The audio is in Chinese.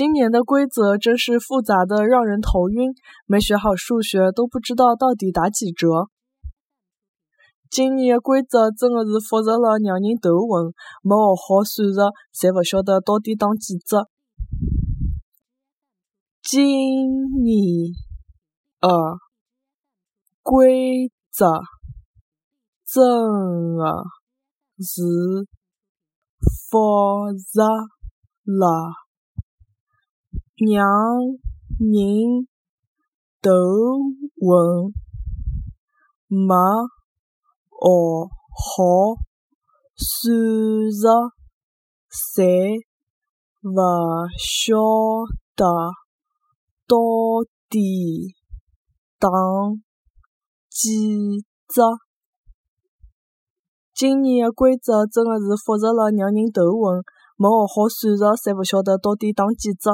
今年的规则真是复杂的让人头晕，没学好数学都不知道到底打几折。今年的规则真的是复杂了，让人头昏。没学好算术，侪勿晓得到底打几折。今年的规则真的是复杂了，让人头昏。没学好算术，侪勿晓得到底打几折。今年的规则真的是复杂了，让人头昏。没学好算术，侪勿晓得到底打几折。